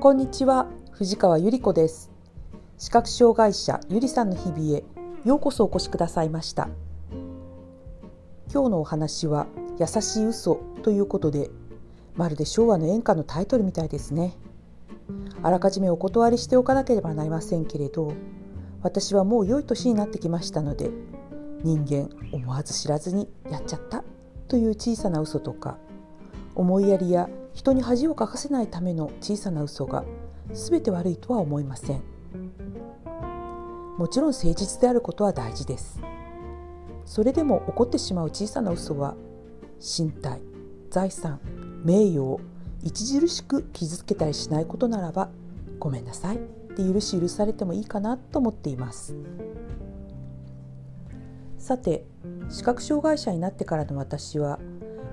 こんにちは藤川ゆり子です。視覚障害者ゆりさんの日々へようこそお越しくださいました。今日のお話は優しい嘘ということでまるで昭和の演歌のタイトルみたいですね。あらかじめお断りしておかなければなりませんけれど私はもう良い年になってきましたので人間思わず知らずにやっちゃったという小さな嘘とか思いやりや人に恥をかかせないための小さな嘘が全て悪いとは思いません。もちろん誠実であることは大事です。それでも起こってしまう小さな嘘は身体財産名誉を著しく傷つけたりしないことならばごめんなさい。って許し許されてもいいかなと思っています。さて視覚障害者になってからの私は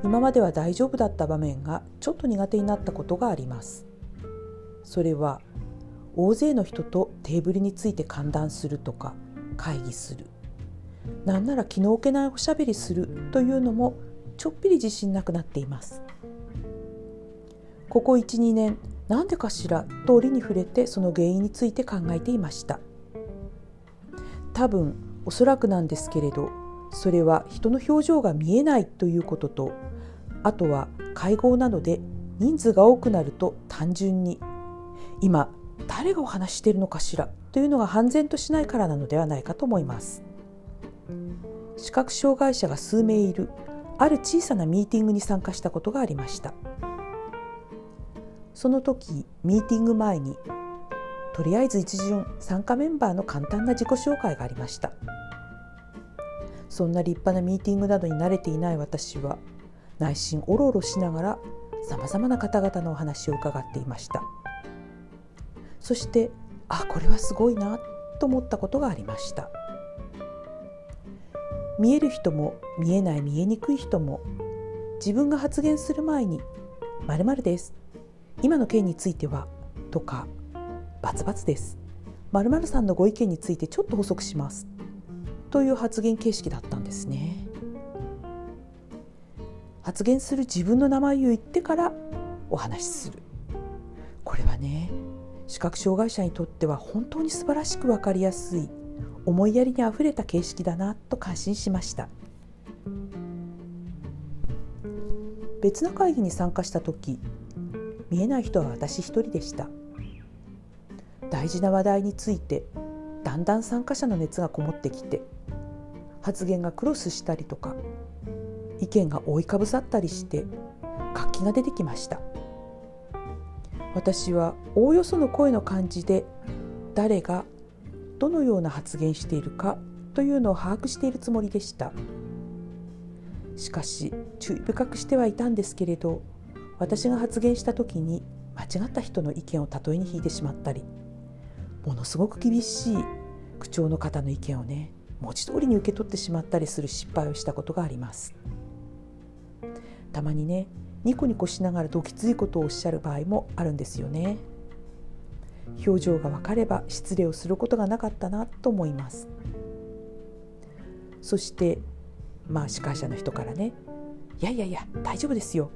今までは大丈夫だった場面がちょっと苦手になったことがあります。それは大勢の人とテーブルについて歓談するとか会議する。なんなら気の置けないおしゃべりするというのもちょっぴり自信なくなっています。ここ12年なんでかしらと折に触れてその原因について考えていました。多分おそらくなんですけれどそれは人の表情が見えないということとあとは会合などで人数が多くなると単純に今誰がお話しているのかしらというのが判然としないからなのではないかと思います。視覚障害者が数名いるある小さなミーティングに参加したことがありました。その時ミーティング前にとりあえず一巡参加メンバーの簡単な自己紹介がありました。そんな立派なミーティングなどに慣れていない私は内心おろおろしながらさまざまな方々のお話を伺っていました。そしてあこれはすごいなと思ったことがありました。見える人も見えない見えにくい人も自分が発言する前に「まるです」「今の件については」とか「バツバツです」「まるさんのご意見についてちょっと補足します」という発言形式だったんですね。発言する自分の名前を言ってからお話しする。これはね視覚障害者にとっては本当に素晴らしく分かりやすい思いやりにあふれた形式だなと感心しました。別の会議に参加した時見えない人は私一人でした。大事な話題についてだんだん参加者の熱がこもってきて発言がクロスしたりとか意見が覆いかぶさったりして活気が出てきました。私はおおよその声の感じで誰がどのような発言しているかというのを把握しているつもりでした。しかし注意深くしてはいたんですけれど私が発言した時に間違った人の意見を例えに引いてしまったりものすごく厳しい口調の方の意見をね文字通りに受け取ってしまったりする失敗をしたことがあります。たまにねニコニコしながらどきついことをおっしゃる場合もあるんですよね。表情が分かれば失礼をすることがなかったなと思います。そしてまあ司会者の人からね「いやいやいや大丈夫ですよ」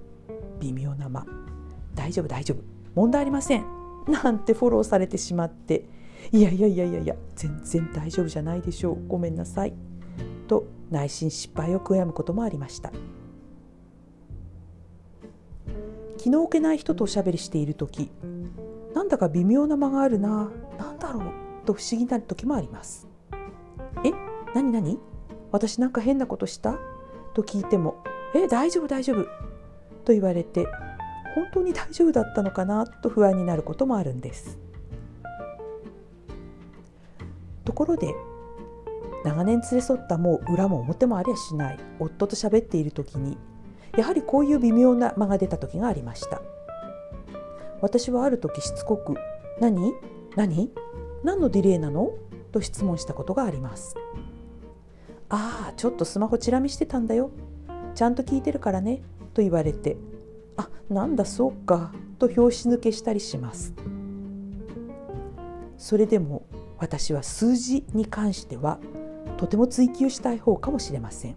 微妙な間「大丈夫大丈夫。問題ありません」なんてフォローされてしまって「いやいやいやいやいや全然大丈夫じゃないでしょう。ごめんなさい」と内心失敗を悔やむこともありました。気の置けない人とおしゃべりしている時なんだか微妙な間があるな何だろうと不思議になる時もあります。え何何？私なんか変なことした？と聞いてもえ大丈夫大丈夫。と言われて本当に大丈夫だったのかな？と不安になることもあるんです。ころで長年連れ添ったもう裏も表もありゃしない夫と喋っている時にやはりこういう微妙な間が出た時がありました。私はある時しつこく「何？何？何のディレイなの?」と質問したことがあります。ああちょっとスマホチラ見してたんだよ。ちゃんと聞いてるからね。と言われてあなんだそうか。と拍子抜けしたりします。それでも私は数字に関してはとても追求したい方かもしれません。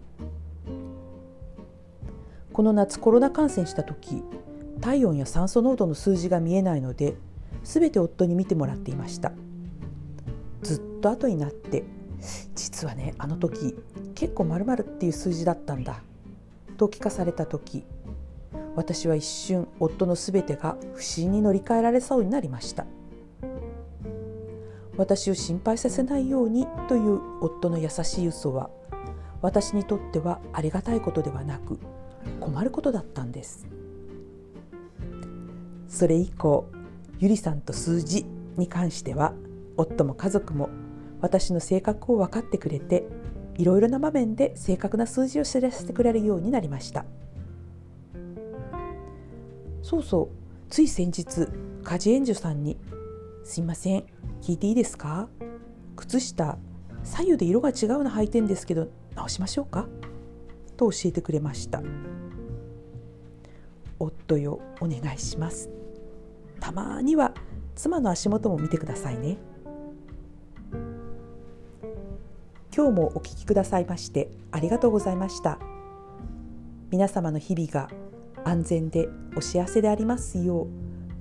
この夏コロナ感染した時体温や酸素濃度の数字が見えないのですべて夫に見てもらっていました。ずっと後になって実はねあの時結構〇〇っていう数字だったんだと聞かされた時私は一瞬夫のすべてが不審に乗り換えられそうになりました。私を心配させないようにという夫の優しい嘘は私にとってはありがたいことではなく困ることだったんです。それ以降ゆりさんと数字に関しては夫も家族も私の性格を分かってくれていろいろな場面で正確な数字を知らせてくれるようになりました。そうそうつい先日家事援助さんに「すいません。聞いていいですか？靴下左右で色が違うの履いてんですけど直しましょうか?」と教えてくれました。夫よお願いします。たまには妻の足元も見てくださいね。今日もお聞きくださいましてありがとうございました。皆様の日々が安全でお幸せでありますよう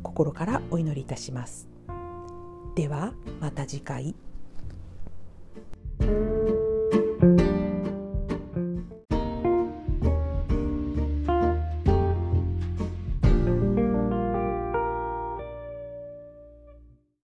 心からお祈りいたします。ではまた次回。